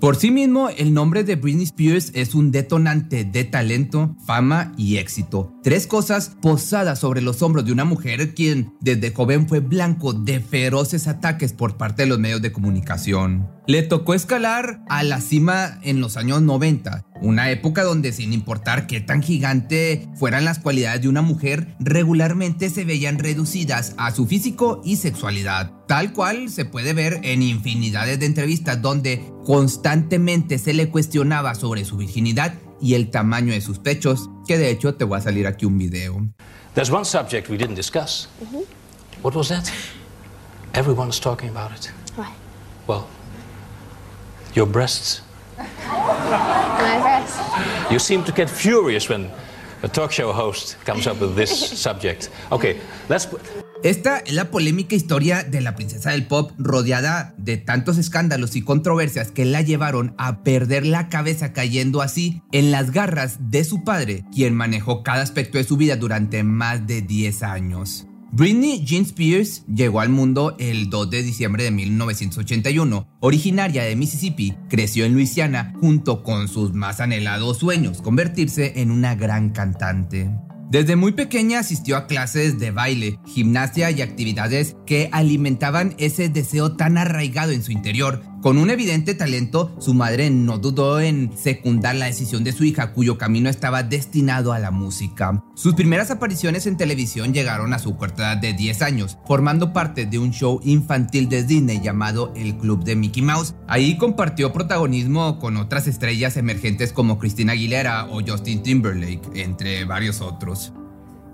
Por sí mismo, el nombre de Britney Spears es un detonante de talento, fama y éxito. Tres cosas posadas sobre los hombros de una mujer quien desde joven fue blanco de feroces ataques por parte de los medios de comunicación. Le tocó escalar a la cima en los años 90, una época donde sin importar qué tan gigante fueran las cualidades de una mujer, regularmente se veían reducidas a su físico y sexualidad, tal cual se puede ver en infinidades de entrevistas donde constantemente se le cuestionaba sobre su virginidad y el tamaño de sus pechos, que de hecho te voy a salir aquí un video. There's one subject we didn't discuss. What was that? Everyone's talking about it. What? Well, your breasts. My. You seem to get furious when a talk show host comes up with this subject. Okay, let's. Esta es la polémica historia de la princesa del pop rodeada de tantos escándalos y controversias que la llevaron a perder la cabeza cayendo así en las garras de su padre, quien manejó cada aspecto de su vida durante más de 10 años. Britney Jean Spears llegó al mundo el 2 de diciembre de 1981. Originaria de Mississippi, creció en Luisiana junto con sus más anhelados sueños, convertirse en una gran cantante. Desde muy pequeña asistió a clases de baile, gimnasia y actividades que alimentaban ese deseo tan arraigado en su interior. Con un evidente talento, su madre no dudó en secundar la decisión de su hija, cuyo camino estaba destinado a la música. Sus primeras apariciones en televisión llegaron a su corta edad de 10 años, formando parte de un show infantil de Disney llamado El Club de Mickey Mouse. Ahí compartió protagonismo con otras estrellas emergentes como Christina Aguilera o Justin Timberlake, entre varios otros.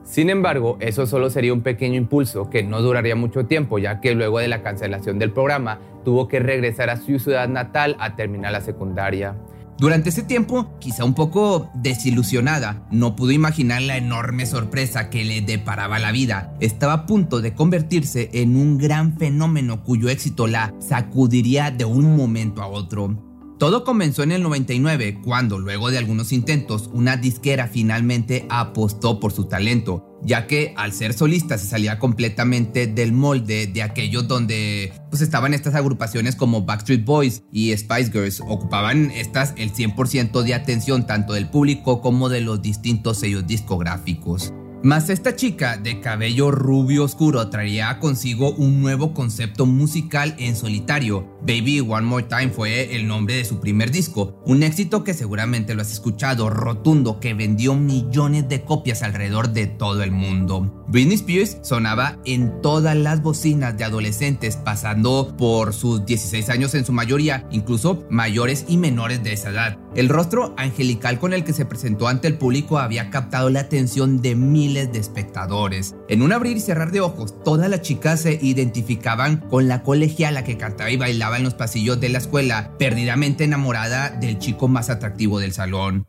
Sin embargo, eso solo sería un pequeño impulso que no duraría mucho tiempo, ya que luego de la cancelación del programa tuvo que regresar a su ciudad natal a terminar la secundaria. Durante ese tiempo, quizá un poco desilusionada, no pudo imaginar la enorme sorpresa que le deparaba la vida. Estaba a punto de convertirse en un gran fenómeno cuyo éxito la sacudiría de un momento a otro. Todo comenzó en el 99, cuando luego de algunos intentos, una disquera finalmente apostó por su talento, ya que al ser solista se salía completamente del molde de aquellos donde pues estaban estas agrupaciones como Backstreet Boys y Spice Girls, ocupaban estas el 100% de atención tanto del público como de los distintos sellos discográficos. Mas esta chica de cabello rubio oscuro traía consigo un nuevo concepto musical en solitario. Baby One More Time fue el nombre de su primer disco, un éxito que seguramente lo has escuchado, rotundo, que vendió millones de copias alrededor de todo el mundo. Britney Spears sonaba en todas las bocinas de adolescentes, pasando por sus 16 años en su mayoría, incluso mayores y menores de esa edad. El rostro angelical con el que se presentó ante el público había captado la atención de miles de espectadores. En un abrir y cerrar de ojos, todas las chicas se identificaban con la colegiala que cantaba y bailaba en los pasillos de la escuela, perdidamente enamorada del chico más atractivo del salón.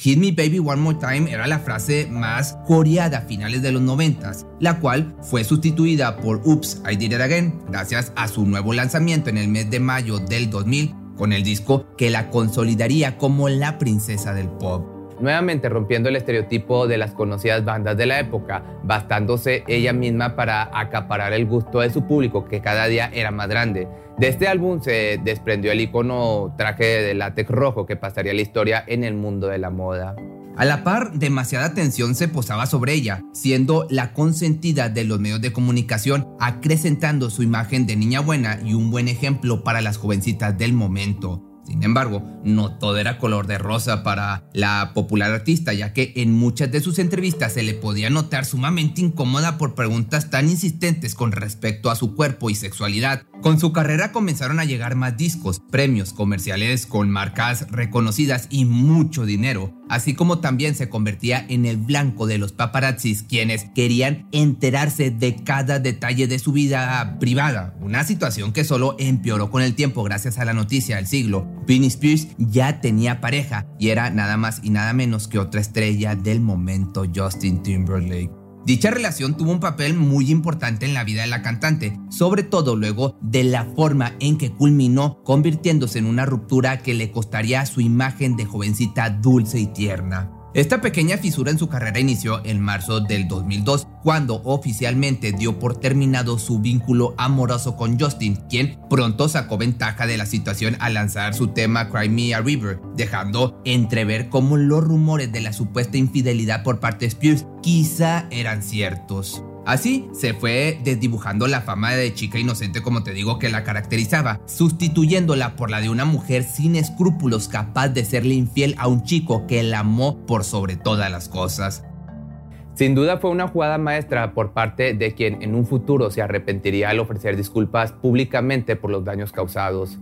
Hit Me Baby One More Time era la frase más coreada a finales de los 90, la cual fue sustituida por Oops, I Did It Again, gracias a su nuevo lanzamiento en el mes de mayo del 2000, con el disco que la consolidaría como la princesa del pop nuevamente rompiendo el estereotipo de las conocidas bandas de la época, bastándose ella misma para acaparar el gusto de su público, que cada día era más grande. De este álbum se desprendió el icono traje de látex rojo que pasaría la historia en el mundo de la moda. A la par, demasiada atención se posaba sobre ella, siendo la consentida de los medios de comunicación, acrecentando su imagen de niña buena y un buen ejemplo para las jovencitas del momento. Sin embargo, no todo era color de rosa para la popular artista, ya que en muchas de sus entrevistas se le podía notar sumamente incómoda por preguntas tan insistentes con respecto a su cuerpo y sexualidad. Con su carrera comenzaron a llegar más discos, premios comerciales con marcas reconocidas y mucho dinero, así como también se convertía en el blanco de los paparazzis quienes querían enterarse de cada detalle de su vida privada, una situación que solo empeoró con el tiempo gracias a la noticia del siglo. Britney Spears ya tenía pareja y era nada más y nada menos que otra estrella del momento Justin Timberlake. Dicha relación tuvo un papel muy importante en la vida de la cantante, sobre todo luego de la forma en que culminó convirtiéndose en una ruptura que le costaría su imagen de jovencita dulce y tierna. Esta pequeña fisura en su carrera inició en marzo del 2002, cuando oficialmente dio por terminado su vínculo amoroso con Justin, quien pronto sacó ventaja de la situación al lanzar su tema Cry Me a River, dejando entrever cómo los rumores de la supuesta infidelidad por parte de Spears quizá eran ciertos. Así se fue desdibujando la fama de chica inocente como te digo que la caracterizaba, sustituyéndola por la de una mujer sin escrúpulos capaz de serle infiel a un chico que la amó por sobre todas las cosas. Sin duda fue una jugada maestra por parte de quien en un futuro se arrepentiría al ofrecer disculpas públicamente por los daños causados.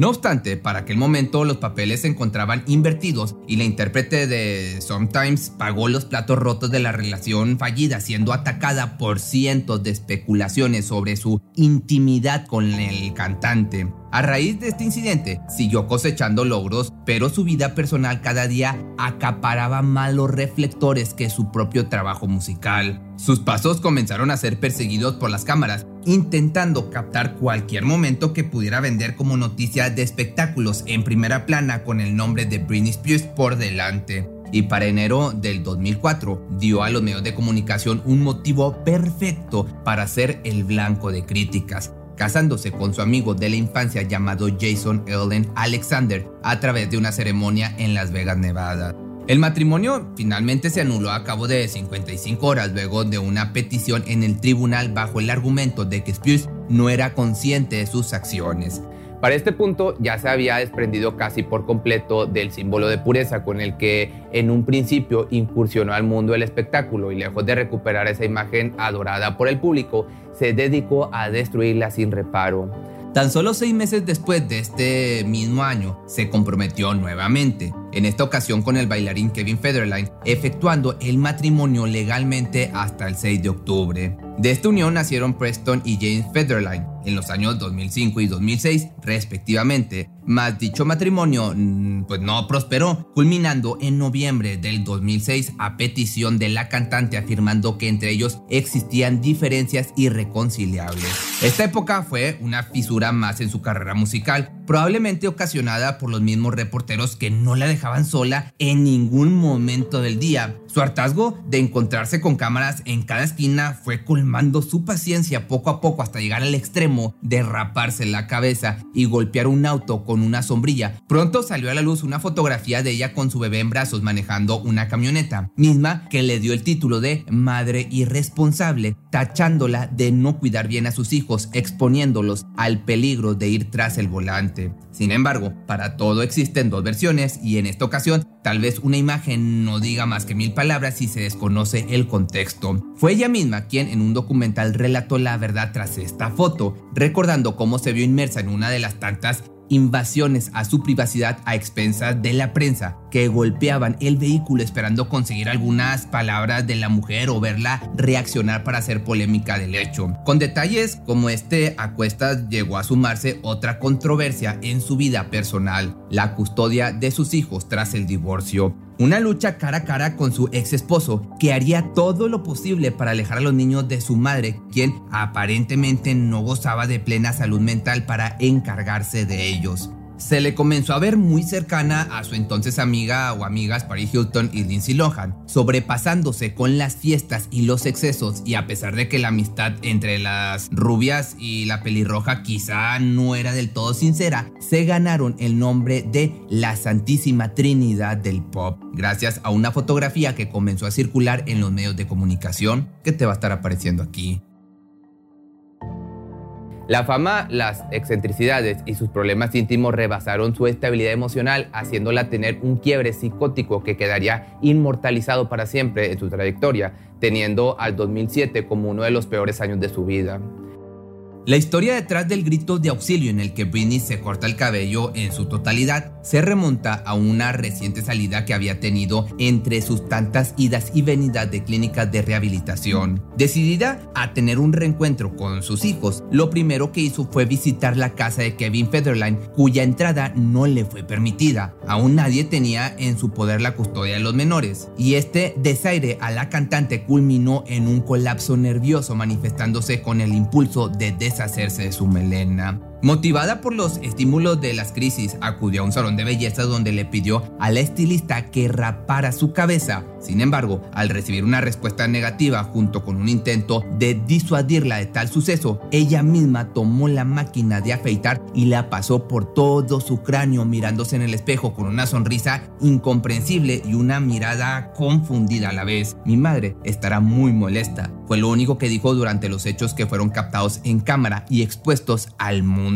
No obstante, para aquel momento los papeles se encontraban invertidos y la intérprete de Sometimes pagó los platos rotos de la relación fallida, siendo atacada por cientos de especulaciones sobre su intimidad con el cantante. A raíz de este incidente, siguió cosechando logros, pero su vida personal cada día acaparaba más los reflectores que su propio trabajo musical. Sus pasos comenzaron a ser perseguidos por las cámaras, intentando captar cualquier momento que pudiera vender como noticia de espectáculos en primera plana con el nombre de Britney Spears por delante y para enero del 2004 dio a los medios de comunicación un motivo perfecto para ser el blanco de críticas casándose con su amigo de la infancia llamado Jason Ellen Alexander a través de una ceremonia en Las Vegas, Nevada. El matrimonio finalmente se anuló a cabo de 55 horas luego de una petición en el tribunal bajo el argumento de que Spears no era consciente de sus acciones. Para este punto ya se había desprendido casi por completo del símbolo de pureza con el que en un principio incursionó al mundo del espectáculo y lejos de recuperar esa imagen adorada por el público, se dedicó a destruirla sin reparo. Tan solo seis meses después de este mismo año, se comprometió nuevamente, en esta ocasión con el bailarín Kevin Federline, efectuando el matrimonio legalmente hasta el 6 de octubre. De esta unión nacieron Preston y James Federline en los años 2005 y 2006 respectivamente, mas dicho matrimonio mm, pues no prosperó, culminando en noviembre del 2006 a petición de la cantante afirmando que entre ellos existían diferencias irreconciliables. Esta época fue una fisura más en su carrera musical, probablemente ocasionada por los mismos reporteros que no la dejaban sola en ningún momento del día. Su hartazgo de encontrarse con cámaras en cada esquina fue colmando su paciencia poco a poco hasta llegar al extremo de raparse la cabeza y golpear un auto con una sombrilla. Pronto salió a la luz una fotografía de ella con su bebé en brazos manejando una camioneta, misma que le dio el título de madre irresponsable, tachándola de no cuidar bien a sus hijos, exponiéndolos al peligro de ir tras el volante. Sin embargo, para todo existen dos versiones y en esta ocasión tal vez una imagen no diga más que mil palabras si se desconoce el contexto. Fue ella misma quien en un documental relató la verdad tras esta foto, recordando cómo se vio inmersa en una de las tantas invasiones a su privacidad a expensas de la prensa, que golpeaban el vehículo esperando conseguir algunas palabras de la mujer o verla reaccionar para hacer polémica del hecho. Con detalles como este, a llegó a sumarse otra controversia en su vida personal, la custodia de sus hijos tras el divorcio. Una lucha cara a cara con su ex esposo, que haría todo lo posible para alejar a los niños de su madre, quien aparentemente no gozaba de plena salud mental para encargarse de ellos se le comenzó a ver muy cercana a su entonces amiga o amigas Paris Hilton y Lindsay Lohan, sobrepasándose con las fiestas y los excesos y a pesar de que la amistad entre las rubias y la pelirroja quizá no era del todo sincera, se ganaron el nombre de la Santísima Trinidad del Pop, gracias a una fotografía que comenzó a circular en los medios de comunicación que te va a estar apareciendo aquí. La fama, las excentricidades y sus problemas íntimos rebasaron su estabilidad emocional, haciéndola tener un quiebre psicótico que quedaría inmortalizado para siempre en su trayectoria, teniendo al 2007 como uno de los peores años de su vida. La historia detrás del grito de auxilio en el que Britney se corta el cabello en su totalidad se remonta a una reciente salida que había tenido entre sus tantas idas y venidas de clínicas de rehabilitación. Decidida a tener un reencuentro con sus hijos, lo primero que hizo fue visitar la casa de Kevin Federline, cuya entrada no le fue permitida. Aún nadie tenía en su poder la custodia de los menores, y este desaire a la cantante culminó en un colapso nervioso manifestándose con el impulso de deshacerse de su melena. Motivada por los estímulos de las crisis, acudió a un salón de belleza donde le pidió a la estilista que rapara su cabeza. Sin embargo, al recibir una respuesta negativa junto con un intento de disuadirla de tal suceso, ella misma tomó la máquina de afeitar y la pasó por todo su cráneo mirándose en el espejo con una sonrisa incomprensible y una mirada confundida a la vez. Mi madre estará muy molesta. Fue lo único que dijo durante los hechos que fueron captados en cámara y expuestos al mundo.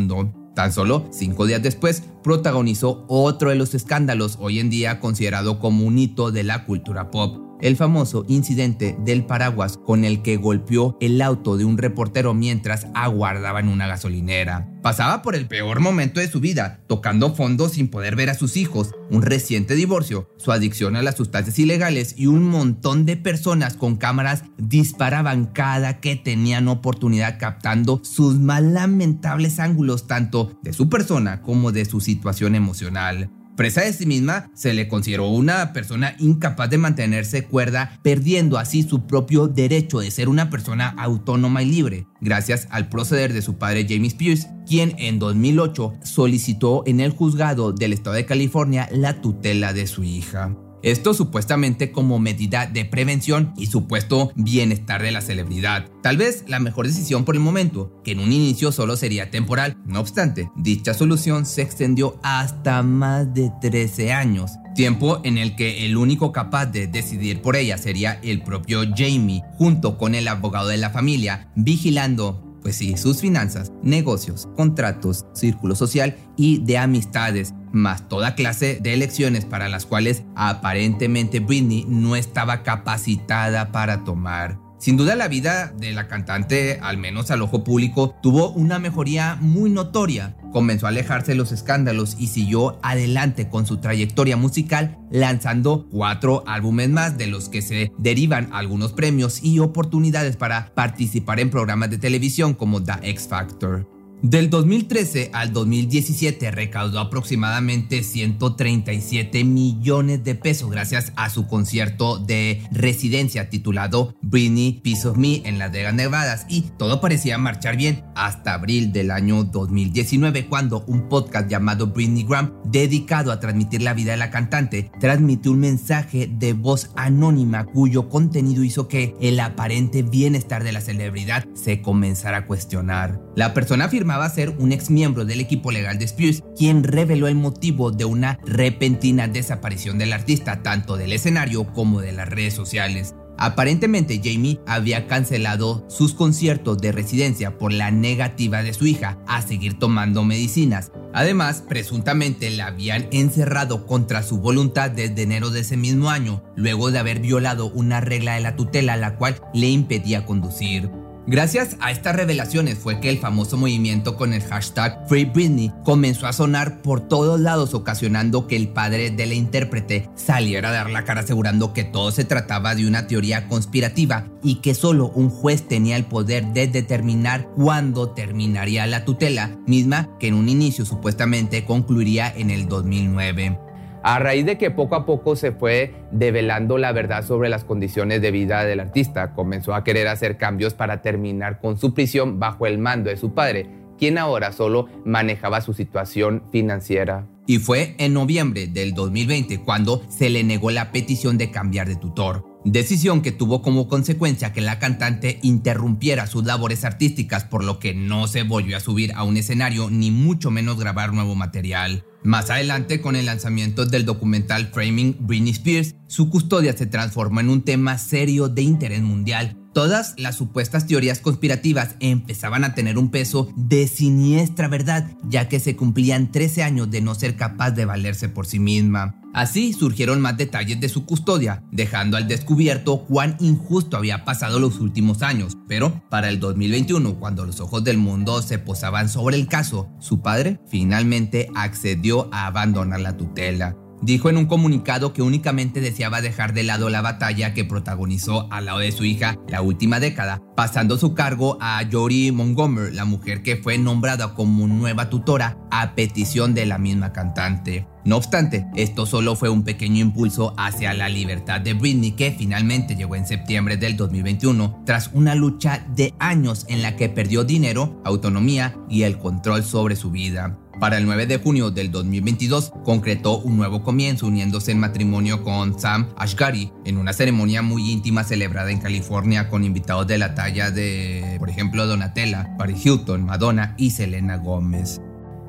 Tan solo cinco días después protagonizó otro de los escándalos hoy en día considerado como un hito de la cultura pop, el famoso incidente del paraguas con el que golpeó el auto de un reportero mientras aguardaba en una gasolinera. Pasaba por el peor momento de su vida, tocando fondo sin poder ver a sus hijos, un reciente divorcio, su adicción a las sustancias ilegales y un montón de personas con cámaras disparaban cada que tenían oportunidad captando sus más lamentables ángulos tanto de su persona como de su situación emocional. Presa de sí misma, se le consideró una persona incapaz de mantenerse cuerda, perdiendo así su propio derecho de ser una persona autónoma y libre, gracias al proceder de su padre James Pierce, quien en 2008 solicitó en el juzgado del estado de California la tutela de su hija. Esto supuestamente como medida de prevención y supuesto bienestar de la celebridad. Tal vez la mejor decisión por el momento, que en un inicio solo sería temporal. No obstante, dicha solución se extendió hasta más de 13 años. Tiempo en el que el único capaz de decidir por ella sería el propio Jamie, junto con el abogado de la familia, vigilando pues sí, sus finanzas, negocios, contratos, círculo social y de amistades, más toda clase de elecciones para las cuales aparentemente Britney no estaba capacitada para tomar. Sin duda la vida de la cantante, al menos al ojo público, tuvo una mejoría muy notoria. Comenzó a alejarse de los escándalos y siguió adelante con su trayectoria musical, lanzando cuatro álbumes más de los que se derivan algunos premios y oportunidades para participar en programas de televisión como The X Factor. Del 2013 al 2017 recaudó aproximadamente 137 millones de pesos gracias a su concierto de residencia titulado Britney Piece of Me en Las Vegas Nevadas y todo parecía marchar bien hasta abril del año 2019 cuando un podcast llamado Britney Graham dedicado a transmitir la vida de la cantante transmitió un mensaje de voz anónima cuyo contenido hizo que el aparente bienestar de la celebridad se comenzara a cuestionar. La persona afirma a ser un ex miembro del equipo legal de Spears, quien reveló el motivo de una repentina desaparición del artista, tanto del escenario como de las redes sociales. Aparentemente Jamie había cancelado sus conciertos de residencia por la negativa de su hija a seguir tomando medicinas. Además, presuntamente la habían encerrado contra su voluntad desde enero de ese mismo año, luego de haber violado una regla de la tutela la cual le impedía conducir. Gracias a estas revelaciones fue que el famoso movimiento con el hashtag Free Britney comenzó a sonar por todos lados ocasionando que el padre de la intérprete saliera a dar la cara asegurando que todo se trataba de una teoría conspirativa y que solo un juez tenía el poder de determinar cuándo terminaría la tutela, misma que en un inicio supuestamente concluiría en el 2009. A raíz de que poco a poco se fue develando la verdad sobre las condiciones de vida del artista, comenzó a querer hacer cambios para terminar con su prisión bajo el mando de su padre, quien ahora solo manejaba su situación financiera. Y fue en noviembre del 2020 cuando se le negó la petición de cambiar de tutor. Decisión que tuvo como consecuencia que la cantante interrumpiera sus labores artísticas por lo que no se volvió a subir a un escenario ni mucho menos grabar nuevo material. Más adelante, con el lanzamiento del documental Framing Britney Spears, su custodia se transformó en un tema serio de interés mundial. Todas las supuestas teorías conspirativas empezaban a tener un peso de siniestra verdad, ya que se cumplían 13 años de no ser capaz de valerse por sí misma. Así surgieron más detalles de su custodia, dejando al descubierto cuán injusto había pasado los últimos años. Pero para el 2021, cuando los ojos del mundo se posaban sobre el caso, su padre finalmente accedió a abandonar la tutela. Dijo en un comunicado que únicamente deseaba dejar de lado la batalla que protagonizó al lado de su hija la última década, pasando su cargo a Jory Montgomery, la mujer que fue nombrada como nueva tutora a petición de la misma cantante. No obstante, esto solo fue un pequeño impulso hacia la libertad de Britney que finalmente llegó en septiembre del 2021 tras una lucha de años en la que perdió dinero, autonomía y el control sobre su vida. Para el 9 de junio del 2022 concretó un nuevo comienzo uniéndose en matrimonio con Sam Ashgari en una ceremonia muy íntima celebrada en California con invitados de la talla de, por ejemplo, Donatella, Paris Hilton, Madonna y Selena Gómez.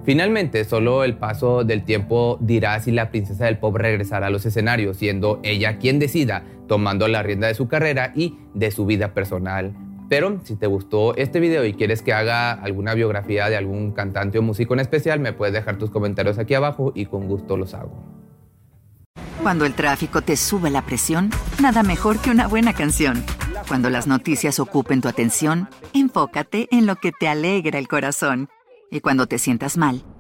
Finalmente, solo el paso del tiempo dirá si la princesa del pop regresará a los escenarios, siendo ella quien decida, tomando la rienda de su carrera y de su vida personal. Pero si te gustó este video y quieres que haga alguna biografía de algún cantante o músico en especial, me puedes dejar tus comentarios aquí abajo y con gusto los hago. Cuando el tráfico te sube la presión, nada mejor que una buena canción. Cuando las noticias ocupen tu atención, enfócate en lo que te alegra el corazón. Y cuando te sientas mal,